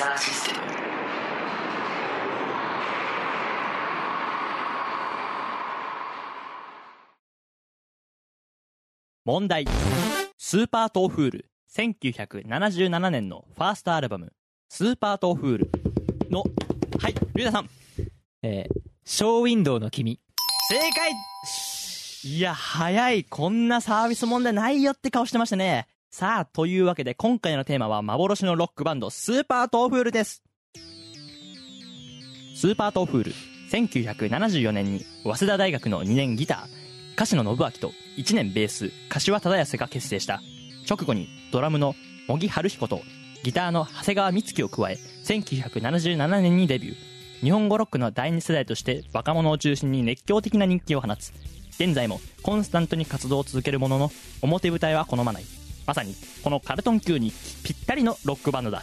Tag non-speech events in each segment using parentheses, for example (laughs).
キサーシステム問題。スーパートーフール、1977年のファーストアルバム、スーパートーフールの、はい、リュウダさん。えー、ショーウィンドウの君。正解いや、早い。こんなサービス問題ないよって顔してましたね。さあ、というわけで今回のテーマは幻のロックバンド、スーパートーフールです。スーパートーフール、1974年に早稲田大学の2年ギター、歌手の信明と1年ベース、柏忠康が結成した。直後にドラムの茂木春彦とギターの長谷川美月を加え、1977年にデビュー。日本語ロックの第二世代として若者を中心に熱狂的な人気を放つ。現在もコンスタントに活動を続けるものの、表舞台は好まない。まさに、このカルトン級にぴったりのロックバンドだ。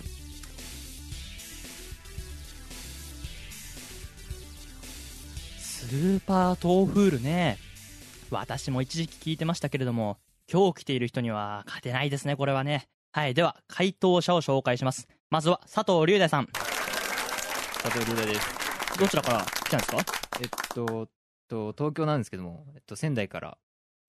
スーパートーフールね。私も一時期聞いてましたけれども、今日来ている人には勝てないですね、これはね。はい、では、回答者を紹介します。まずは、佐藤隆大さん。佐藤龍大です。どちらから来たんですか？えっと、と東京なんですけども、えっと、仙台から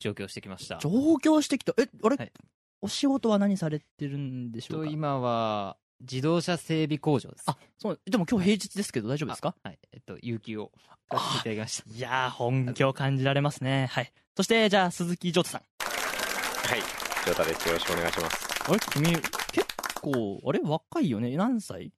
上京してきました。上京してきた？え、あれ、はいお仕事は何されてるんでしょうか？と今は、自動車整備工場です。あ、そう、でも今日平日ですけど大丈夫ですか？はい。えっと、有給を使っていただきました。いやー、本気を感じられますね。はい。そして、じゃあ、鈴木ジョータさん。はい、ジョータです。よろしくお願いします。あれ君、結構、あれ若いよね？何歳？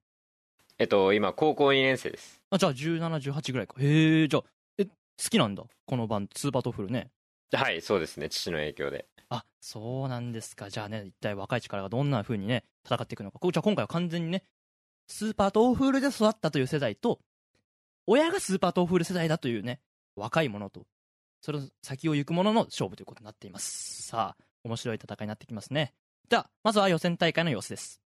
えっと、今、高校2年生です。あ、じゃあ、17、18ぐらいか。へえ、じゃあ、え、好きなんだ？このバンド、スーパートフルね。はい、そうですね。父の影響で。あ、そうなんですか。じゃあね、一体若い力がどんな風にね、戦っていくのか。じゃあ今回は完全にね、スーパートーフールで育ったという世代と、親がスーパートーフール世代だというね、若い者と、その先を行く者の勝負ということになっています。さあ、面白い戦いになってきますね。では、まずは予選大会の様子です。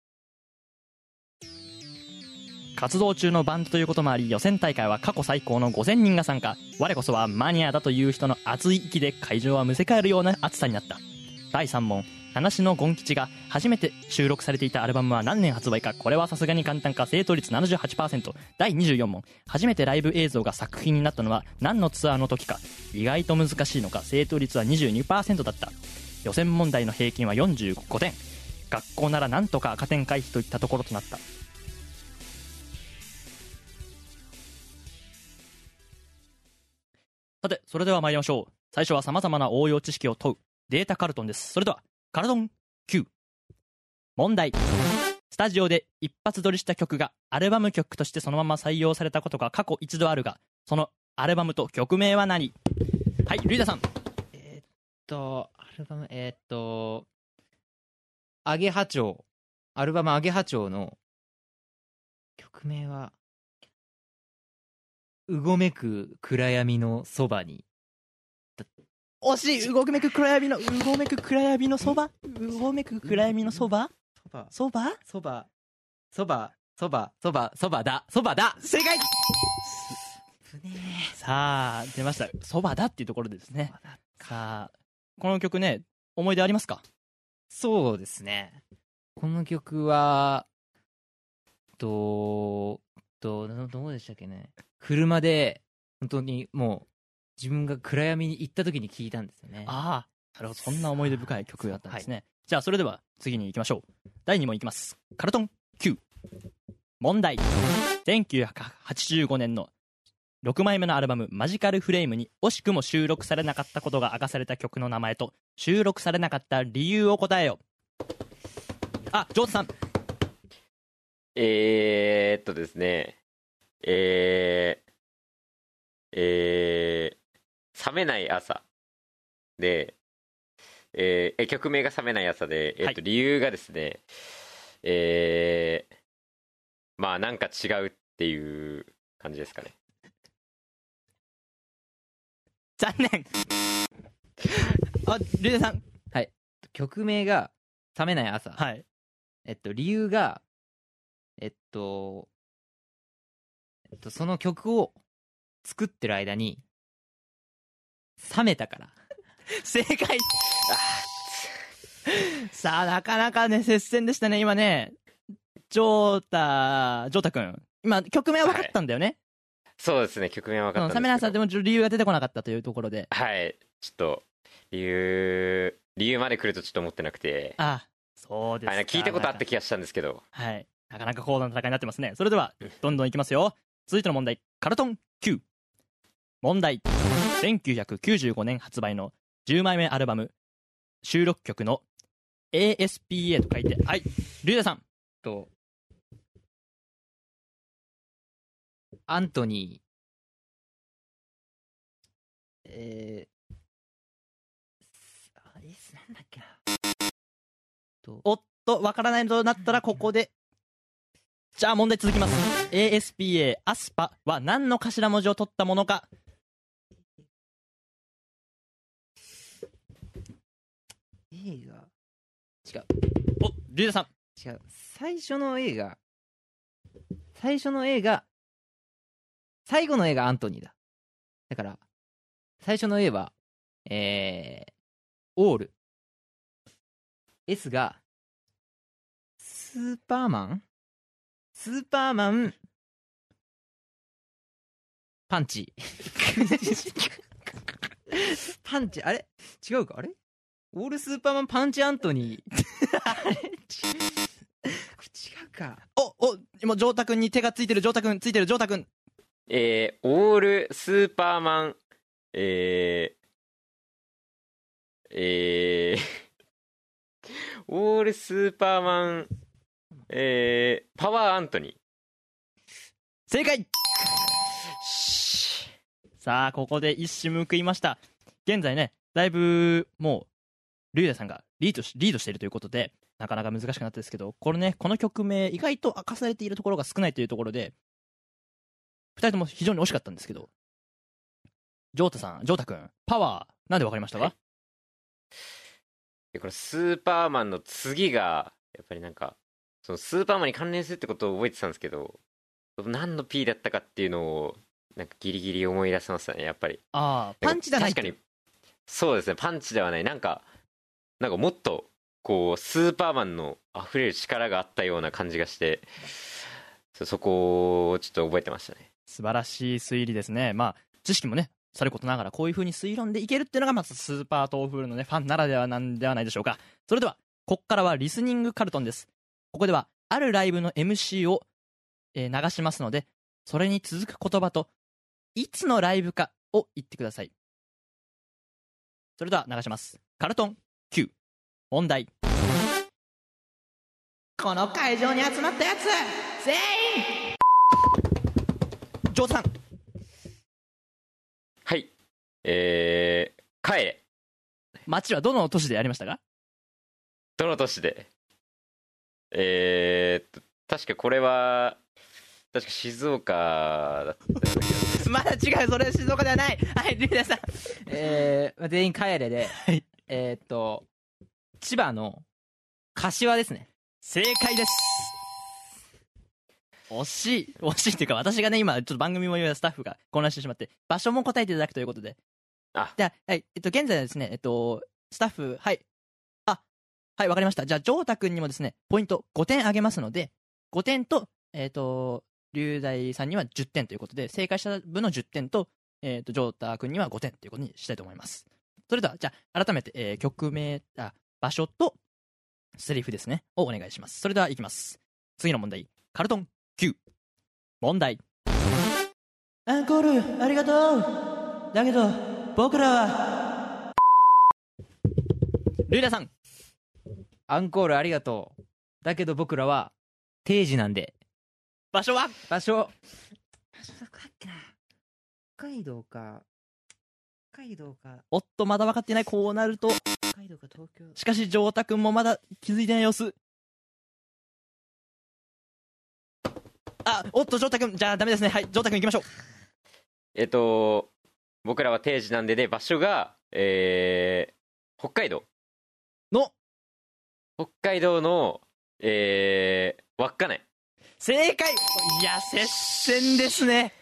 活動中のバンドということもあり、予選大会は過去最高の5000人が参加。我こそはマニアだという人の熱い息で会場はむせ返るような熱さになった。第3問、話のゴン吉が初めて収録されていたアルバムは何年発売か。これはさすがに簡単か。正答率78%第24問。初めてライブ映像が作品になったのは何のツアーの時か。意外と難しいのか。正答率は22%だった。予選問題の平均は45点。学校ならなんとか赤点回避といったところとなった。さてそれでは参りましょう。最初は様々な応用知識を問うデータカルトンです。それではカルトン Q 問題。スタジオで一発撮りした曲がアルバム曲としてそのまま採用されたことが過去一度あるがそのアルバムと曲名は何？はいルイダさん。えっと、アルバム、えっと、アゲハチョウ。アルバムアゲハチョウの曲名は、うごめく暗闇のそばに。惜しい。うごめく暗闇のうごめく暗闇のそば？うごめく暗闇のそば？そば、そば？そば、そば、そば、そば、そばだ、そばだ。正解！さあ出ましたそばだっていうところでですねえさあこの曲ね思い出ありますかそうですね。この曲は、と、と、などうでしたっけね。車で、本当にもう、自分が暗闇に行った時に聞いたんですよね。ああなるほど。そんな思い出深い曲だったんですね、じゃあそれでは次に行きましょう。第2問いきます。カルトン Q 問題。1985年の6枚目のアルバム「マジカルフレーム」に惜しくも収録されなかったことが明かされた曲の名前と収録されなかった理由を答えよあジョータさん。えー、っとですね、えー、えー、冷めない朝。で、えーえ曲名が冷めない朝で、えーっと、理由がですね、えー、まあなんか違うっていう感じですかね。残念。(laughs) あリュウデさん曲名が「冷めない朝」はい。えっと理由がえっとえっとその曲を作ってる間に冷めたから。(laughs) 正解。さあなかなかね接戦でしたね今ね。ジョータジョータ君。今曲名は分かったんだよね、そうですね、曲名は分かったんですけど。さんでも理由が出てこなかったというところで。はい、ちょっと、理由、理由まで来るとちょっと思ってなくて、あそうですか。はい、聞いたことあった気がしたんですけど、はい。なかなか高度な戦いになってますね。それではどんどんいきますよ続いての問題カルトン Q 問題。1995年発売の10枚目アルバム収録曲の ASPA と書いてはい。リュウダさん。とアントニー。えー、あれなんだっけな。とおっとわからないとなったらここでじゃあ問題続きます。ASPA アスパは何の頭文字を取ったものか。映画。違う。おリュウダさん。違う。最初の映画。最初の映画。最後の映画アントニーだ。だから最初の A はえー、オール。S がスーパーマン？スーパーマン。パンチ。パンチあれ？違うか？あれ？オールスーパーマンパンチアントニー。あれ？違うか？おお今ジョータ君に手がついてるジョータ君ついてるジョータ君。えー、オールスーパーマン、えー、えー、オールスーパーマン、えー、パワーアントニー。正解。さあここで一矢報いました。現在ねだいぶもうリュウダさんがリードしリードしているということでなかなか難しくなったですけどこれねこの曲名意外と明かされているところが少ないというところで2人とも非常に惜しかったんですけどジョータさんジョータ君パワーなんでわかりましたか、はい。でこれスーパーマンの次が、やっぱりなんか、そのスーパーマンに関連するってことを覚えてたんですけど、何の P だったかっていうのを、なんかギリギリ思い出せましたね、やっぱり。ああパンチじゃない確かに、そうですね、パンチではない。なんか、なんかもっと、こう、スーパーマンの溢れる力があったような感じがして、そそこをちょっと覚えてましたね。素晴らしい推理ですねまあ知識もねさることながらこういう風に推論でいけるっていうのがまずスーパー豆腐のねファンならではなんではないでしょうかそれではこっからはリスニングカルトンですここではあるライブの MC を、えー流しますのでそれに続く言葉といつのライブかを言ってください。それでは流します。カルトン Q 問題。この会場に集まったやつ全員！ジョーさん。はい。えー、帰れ。街はどの都市でやりましたか？どの都市で？えー、っと、確かこれは、確か静岡だったような気がする。まだ違うそれは静岡ではない。(laughs) はいリュウダさん。えー、全員帰れで、い。えーっと千葉の柏ですね。正解です。惜しい。惜しいっていうか私がね今ちょっと番組も言うスタッフが混乱してしまって場所も答えていただくということで。あ。じゃあ、はいえっと、現在はですねえっとスタッフはい。あはいわかりました。じゃあジョータ君にもですねポイント5点あげますので5点とえっと龍大さんには10点ということで正解した分の10点と,、えっとジョータ君には5点ということにしたいと思います。それではじゃあ改めて、えー曲名あ場所とセリフですねをお願いします。それではいきます。次の問題。カルトン Q 問題。アンコールありがとう。だけど僕らは。ルイダさんアンコールありがとう。だけど僕らは定時なんで。場所は？場所。場所どこだっけな。北海道か。北海道か。おっとまだ分かっていない。こうなると。北海道か東京。しかし丈太くんもまだ気づいてない様子。あおっと丈太くん。じゃあダメですね。はい丈太くん行きましょう。えっと僕らは定時なんでで場所がえー、北海道。の北海道のえー、稚内。正解。いや接戦ですね。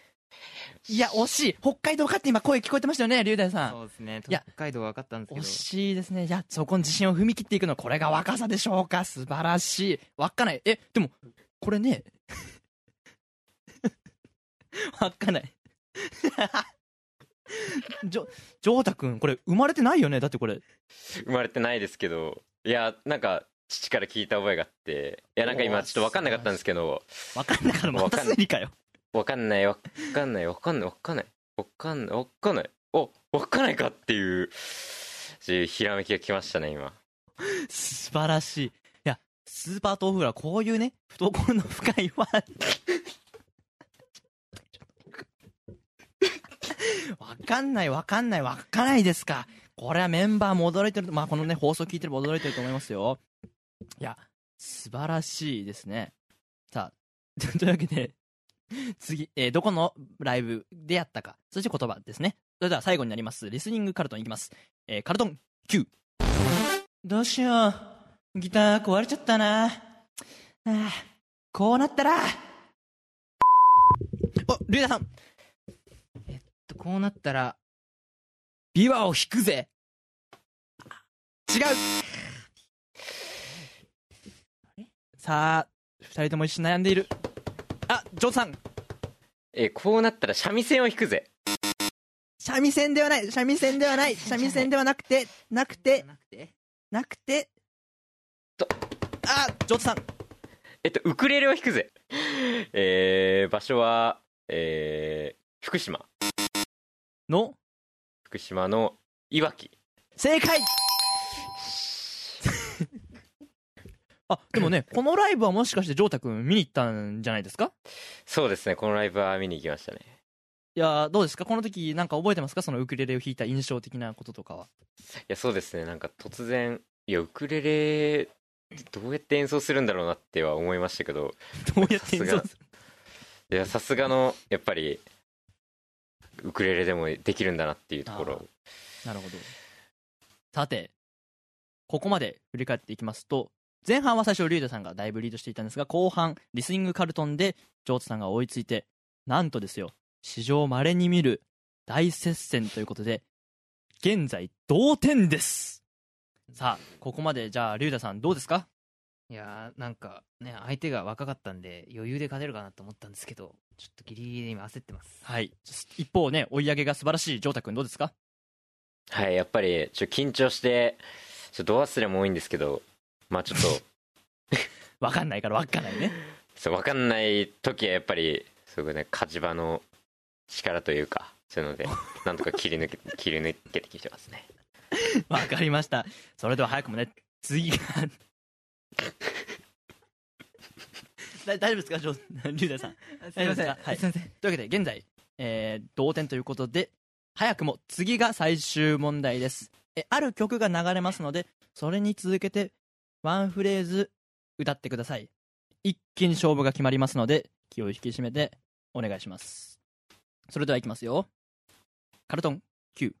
いや惜しい。北海道かって今声聞こえてましたよね龍大さん。そうですね。いや北海道は分かったんですけ惜どしいですね。いやそこに自信を踏み切っていくのこれが若さでしょうか。素晴らしい。稚内。えでもこれね。(laughs) 稚内。(laughs) じょ丈太くんこれ生まれてないよね？だってこれ。生まれてないですけどいやなんか父から聞いた覚えがあっていやなんか今ちょっと分かんなかったんですけど分かんなかったまたすりかよ分かんない分かんない分かんない分かんない。分かんない分かんない。お分かんないかっていうしひらめきが来ましたね今。素晴らしい。いやスーパー豆腐はこういうね懐の深いファン。(laughs) (laughs) わかんないわかんないわかんないですかこれはメンバーも驚いてる。まあこのね放送聞いてれば驚いてると思いますよ。いや素晴らしいですね。さあ (laughs) というわけで次、えーどこのライブでやったか。そして言葉ですね。それでは最後になります。リスニングカルトンいきます、えーカルトン Q どうしよう。ギター壊れちゃったな。ああこうなったら。おルイダさん。えっとこうなったら。琵琶を弾くぜ。違う。さあ二人とも一緒に悩んでいる。あジョンさん。えこうなったら三味線を弾くぜ。三味線ではない。三味線ではない。三味線ではなくてなくてなくてなくてと。あジョンさん。えっとウクレレを弾くぜ。えー、場所はえー、福島。の？福島のいわき。正解！(laughs) あでもね (laughs) このライブはもしかしてジョータ君見に行ったんじゃないですか？そうですねこのライブは見に行きましたね。いやーどうですか？この時なんか覚えてますか？そのウクレレを弾いた印象的なこととかは。いやそうですねなんか突然いやウクレレどうやって演奏するんだろうなっては思いましたけど。どうやって演奏する？いやさすがのやっぱりウクレレでもできるんだなっていうところ。なるほど。さてここまで振り返っていきますと前半は最初リュウダさんがだいぶリードしていたんですが後半リスニングカルトンでジョーツさんが追いついてなんとですよ史上稀に見る大接戦ということで現在同点です。さあここまでじゃあリュウダさんどうですか？いやーなんかね相手が若かったんで余裕で勝てるかなと思ったんですけどちょっとギリギリで今焦ってます。はい。一方ね追い上げが素晴らしいジョータ君どうですか？はいやっぱりちょっと緊張してちょっとド忘れも多いんですけどまあちょっと (laughs) わかんないからわかんないね。そう分かんない時はやっぱりすごいね火事場の力というかそういうので (laughs) なんとか切り抜け切り抜けてきてますね。わかりました。それでは早くもね次がだ (laughs) 大丈夫ですか？ジョーリュウダさん。すいません、はい。というわけで現在、えー同点ということで早くも次が最終問題です。えある曲が流れますのでそれに続けてワンフレーズ歌ってください。一気に勝負が決まりますので気を引き締めてお願いします。それではいきますよ。カルトン Q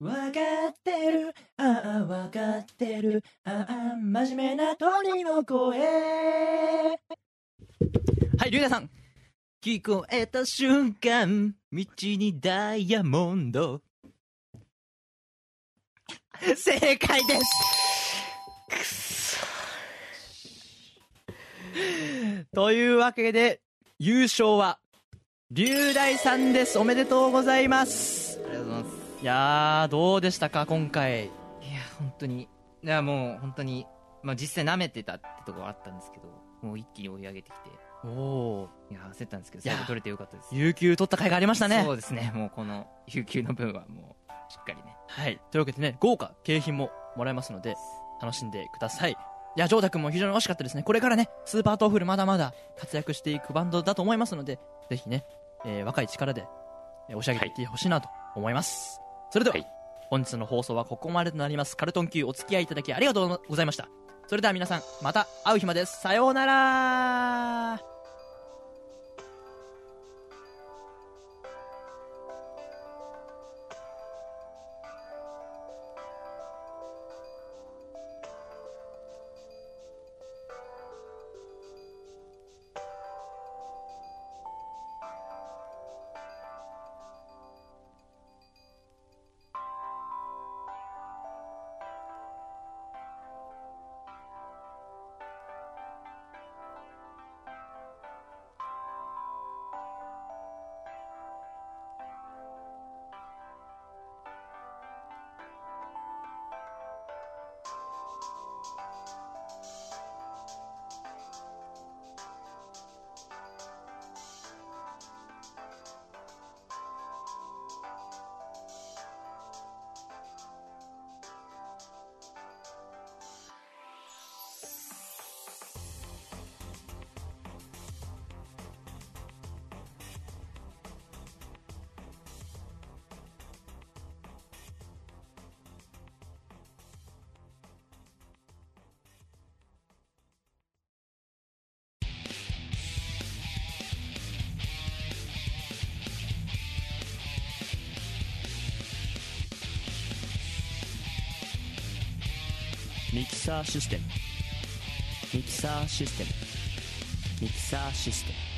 わかってる。ああわかってる。ああ真面目な鳥の声。はいリュウダさん。聞こえた瞬間道にダイヤモンド。(laughs) 正解です。というわけで優勝は龍大さんです。おめでとうございます。ありがとうございます。いやーどうでしたか今回。いや本当に。いやもう本当にまあ実際舐めてたってところあったんですけどもう一気に追い上げてきて。おおいや焦ったんですけど最後取れてよかったです。有給取った甲斐がありましたね。そうですねもうこの有給の分はもうしっかりね。はい。というわけでね豪華景品ももらえますので楽しんでください。いやジョータ君も非常に惜しかったですね。これからねスーパートーフルまだまだ活躍していくバンドだと思いますのでぜひね、えー若い力でえー押し上げていってほしいなと思います、それでは、はい。本日の放送はここまでとなります。カルトン Q お付き合いいただきありがとうございました。それでは皆さんまた会う日までさようならミキサーシステム。ミキサーシステム。ミキサーシステム。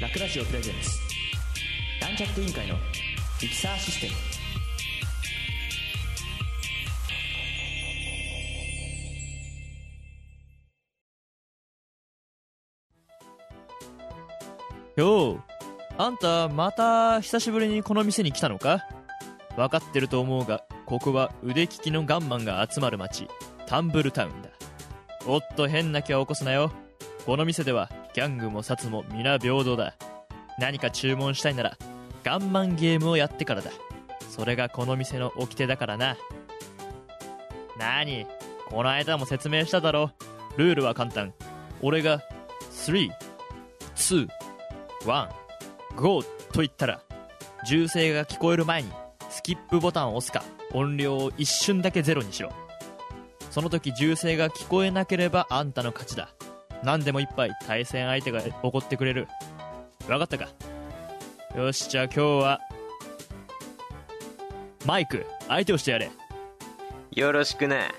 ラクラジオプレゼンツ。ランチャット委員会のミキサーシステム。ようあんたまた久しぶりにこの店に来たのか？分かってると思うがここは腕利きのガンマンが集まる街タンブルタウンだ。おっと変な気は起こすなよ。この店ではギャングもサツも皆平等だ。何か注文したいならガンマンゲームをやってからだ。それがこの店の掟だからな。何この間も説明しただろ。ルールは簡単。俺が321 GO と言ったら銃声が聞こえる前にスキップボタンを押すか音量を一瞬だけゼロにしろ。その時銃声が聞こえなければあんたの勝ちだ。何でも一杯対戦相手が怒ってくれる。分かったか？よしじゃあ今日はマイク相手をしてやれ。よろしくな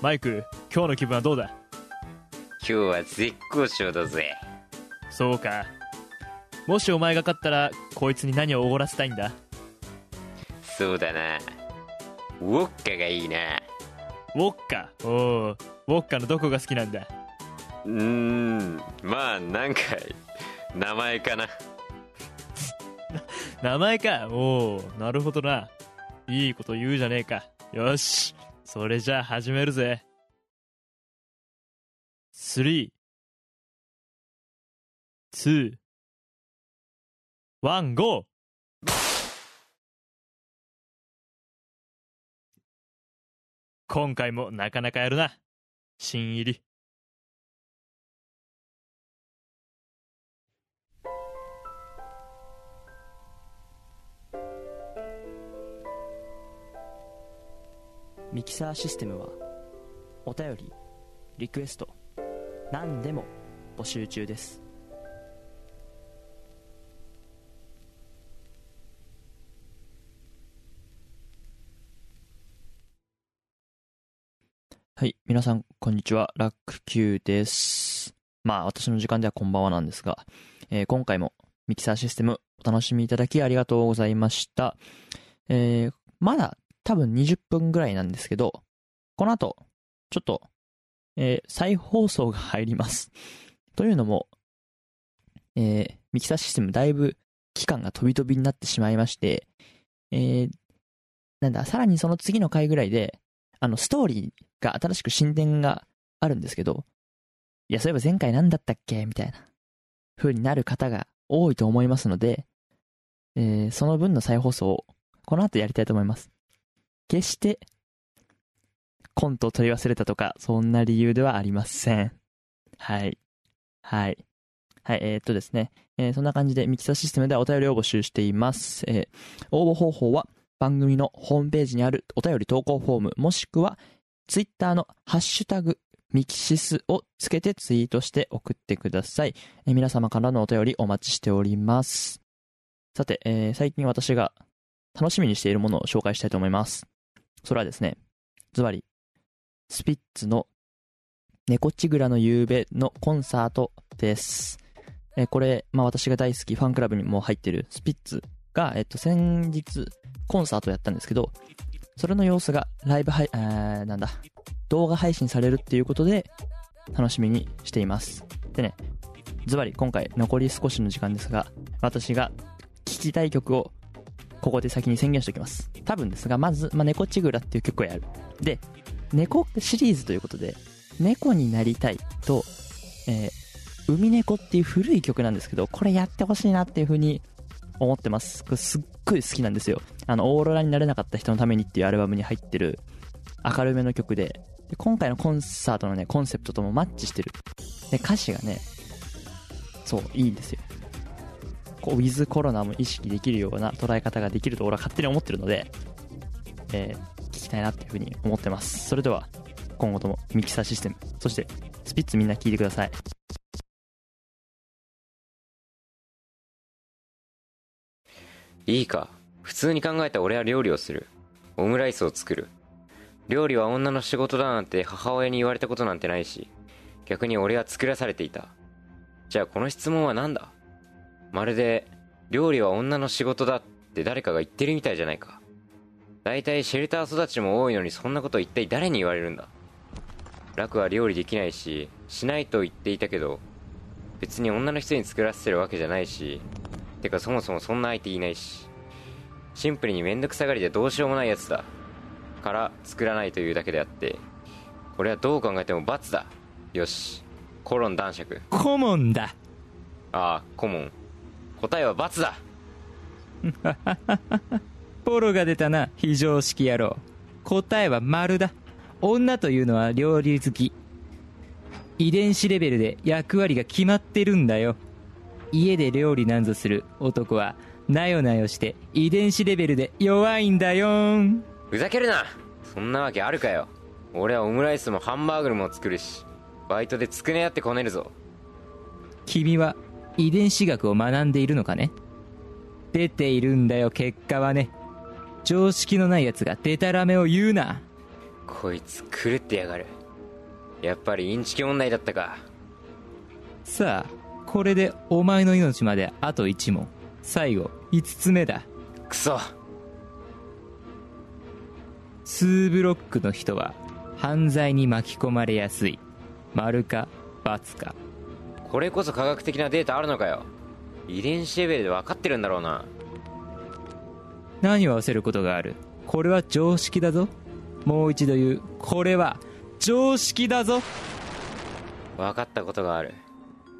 マイク今日の気分はどうだ？今日は絶好調だぜ。そうか。もしお前が勝ったらこいつに何をおごらせたいんだ？そうだな。ウォッカがいいな。ウォッカ？おおウォッカのどこが好きなんだ？うーん。まあなんか名前かな。(laughs) 名前か？おおなるほどな。いいこと言うじゃねえか。よしそれじゃあ始めるぜ。3 2 1 GO! 今回もなかなかやるな新入り。ミキサーシステムはお便りリクエスト何でも募集中です。はい。皆さん、こんにちは。ラック Q です。まあ、私の時間ではこんばんはなんですが、えー今回もミキサーシステムお楽しみいただきありがとうございました。えーまだ多分20分ぐらいなんですけど、この後、ちょっと、えー再放送が入ります。というのも、えーミキサーシステムだいぶ期間が飛び飛びになってしまいまして、えーなんだ、さらにその次の回ぐらいで、あの、ストーリーが新しく進展があるんですけど、いや、そういえば前回何だったっけ？みたいな風になる方が多いと思いますので、えーその分の再放送をこの後やりたいと思います。決して、コントを取り忘れたとか、そんな理由ではありません。はい。はい。はい、えーっとですね、えーそんな感じでミキサーシステムではお便りを募集しています。えー応募方法は番組のホームページにあるお便り投稿フォーム、もしくはツイッターのハッシュタグミキシスをつけてツイートして送ってください。え皆様からのお便りお待ちしております。さて、えー最近私が楽しみにしているものを紹介したいと思います。それはですね、ズバリ、スピッツの猫ちぐらの夕べのコンサートです。えーこれ、まあ私が大好きファンクラブにも入ってるスピッツが、えっと、先日コンサートをやったんですけど、それの様子がライブ配、えーなんだ、動画配信されるっていうことで楽しみにしています。でね、ズバリ今回残り少しの時間ですが、私が聴きたい曲をここで先に宣言しておきます。多分ですが、まず、まあ、猫ちぐらっていう曲をやる。で、猫シリーズということで、猫になりたいと、えー海猫っていう古い曲なんですけど、これやってほしいなっていう風に思ってます。これすっごい好きなんですよ。あの、オーロラになれなかった人のためにっていうアルバムに入ってる明るめの曲で、で今回のコンサートのね、コンセプトともマッチしてる。で、歌詞がね、そう、いいんですよ。こう、ウィズコロナも意識できるような捉え方ができると俺は勝手に思ってるので、えー聞きたいなっていう風に思ってます。それでは、今後ともミキサーシステム、そして、スピッツみんな聞いてください。いいか？普通に考えた俺は料理をする。オムライスを作る。料理は女の仕事だなんて母親に言われたことなんてないし逆に俺は作らされていた。じゃあこの質問は何だ？まるで料理は女の仕事だって誰かが言ってるみたいじゃないか。大体シェルター育ちも多いのにそんなこと一体誰に言われるんだ？楽は料理できないししないと言っていたけど別に女の人に作らせてるわけじゃないしてかそもそもそんな相手いないしシンプルにめんどくさがりでどうしようもないやつだ。から作らないというだけであって俺はどう考えても罰だ。よし。コロン男爵。顧問だ。ああ顧問答えは罰だ。(laughs) ポロが出たな非常識野郎。答えは丸だ。女というのは料理好き。遺伝子レベルで役割が決まってるんだよ家で料理なんぞする男はなよなよして遺伝子レベルで弱いんだよーん。ふざけるな。そんなわけあるかよ。俺はオムライスもハンバーグも作るしバイトでつくねやってこねるぞ。君は遺伝子学を学んでいるのかね？出ているんだよ結果はね。常識のない奴がデタラメを言うな。こいつ狂ってやがる。やっぱりインチキ問題だったか。さあこれでお前の命まであと1問。最後5つ目だ。クソ2ブロックの人は犯罪に巻き込まれやすい。丸か×か。これこそ科学的なデータあるのかよ。遺伝子レベルで分かってるんだろうな。何を合わせることがある？これは常識だぞ。もう一度言う。これは常識だぞ。分かったことがある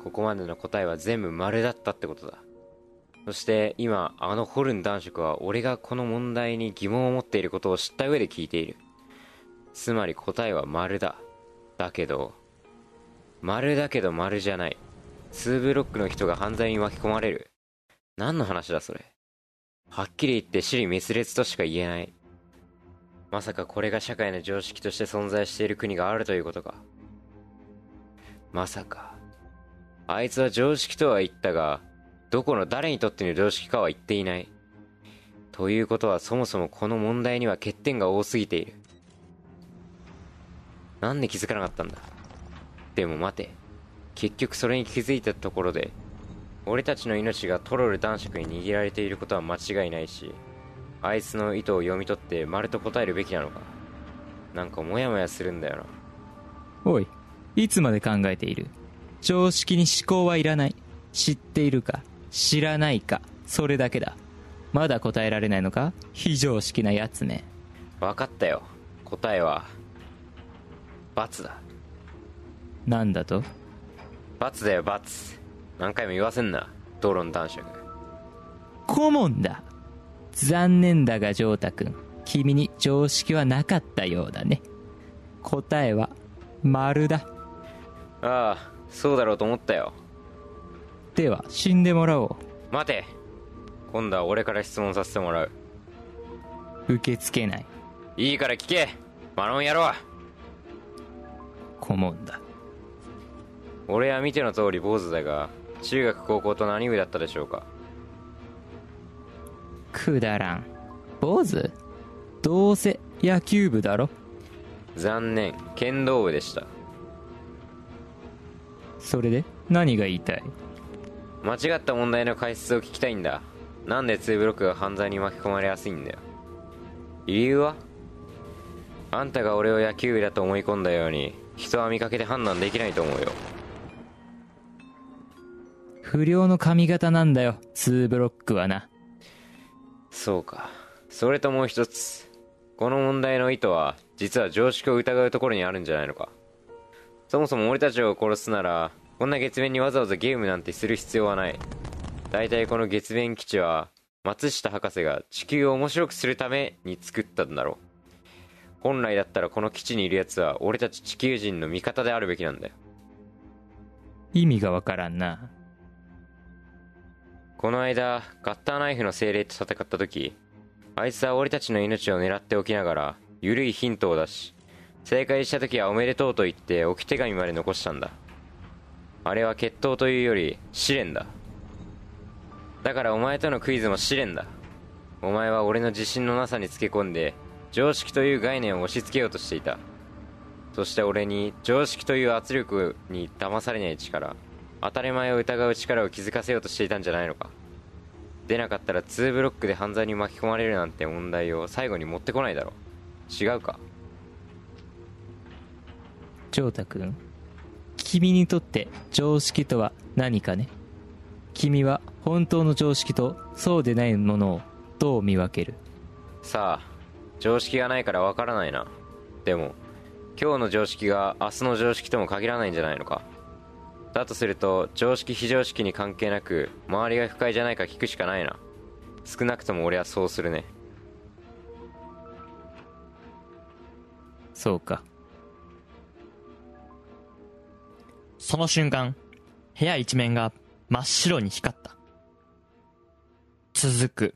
ここまでの答えは全部丸だったってことだ。そして今あのホルン男爵は俺がこの問題に疑問を持っていることを知った上で聞いている。つまり答えは丸だ。だけど丸だけど丸じゃない。2ブロックの人が犯罪に巻き込まれる。何の話だそれ。はっきり言って死に滅裂としか言えない。まさかこれが社会の常識として存在している国があるということか。まさか。あいつは常識とは言ったがどこの誰にとっての常識かは言っていない。ということはそもそもこの問題には欠点が多すぎている。なんで気づかなかったんだ？でも待て。結局それに気づいたところで俺たちの命がトロル男爵に握られていることは間違いないしあいつの意図を読み取って丸と答えるべきなのか。なんかモヤモヤするんだよな。おいいつまで考えている？常識に思考はいらない。知っているか知らないかそれだけだ。まだ答えられないのか非常識なやつめ分かったよ。答えは罰だ。なんだと？罰だよ罰。何回も言わせんな。ドロン男爵。顧問だ。残念だがジョータ君。君に常識はなかったようだね。答えは丸だ。ああそうだろうと思ったよ。では死んでもらお待て。今度は俺から質問させてもらう。う受け付けない。いいから聞け。マロン野郎顧問だ。俺は見ての通り坊主だが中学高校と何部だったでしょうか。くだらん。坊主？どうせ野球部だろ？残念。剣道部でしたそれで？何が言いたい？間違った問題の解説を聞きたいんだ。なんで2ブロックが犯罪に巻き込まれやすいんだよ。理由は？あんたが俺を野球部だと思い込んだように人は見かけで判断できないと思うよ。不良の髪型なんだよ2ブロックはな。そうか。それともう一つ。この問題の意図は実は常識を疑うところにあるんじゃないのかそもそも俺たちを殺すならこんな月面にわざわざゲームなんてする必要はない。大体この月面基地は松下博士が地球を面白くするために作ったんだろう。本来だったらこの基地にいる奴は俺たち地球人の味方であるべきなんだよ。意味がわからんな。この間ガッターナイフの精霊と戦った時あいつは俺たちの命を狙っておきながら緩いヒントを出し正解した時はおめでとうと言って置き手紙まで残したんだ。あれは決闘というより試練だ。だからお前とのクイズも試練だ。お前は俺の自信のなさにつけ込んで常識という概念を押し付けようとしていた。そして俺に常識という圧力に騙されない力当たり前を疑う力を気づかせようとしていたんじゃないのか。出なかったら2ブロックで犯罪に巻き込まれるなんて問題を最後に持ってこないだろ違うか。ジョータ君君にとって常識とは何かね？君は本当の常識とそうでないものをどう見分ける？さあ常識がないからわからないな。でも今日の常識が明日の常識とも限らないんじゃないのか？だとすると常識非常識に関係なく周りが不快じゃないか聞くしかないな。少なくとも俺はそうするね。そうかその瞬間部屋一面が真っ白に光った。続く。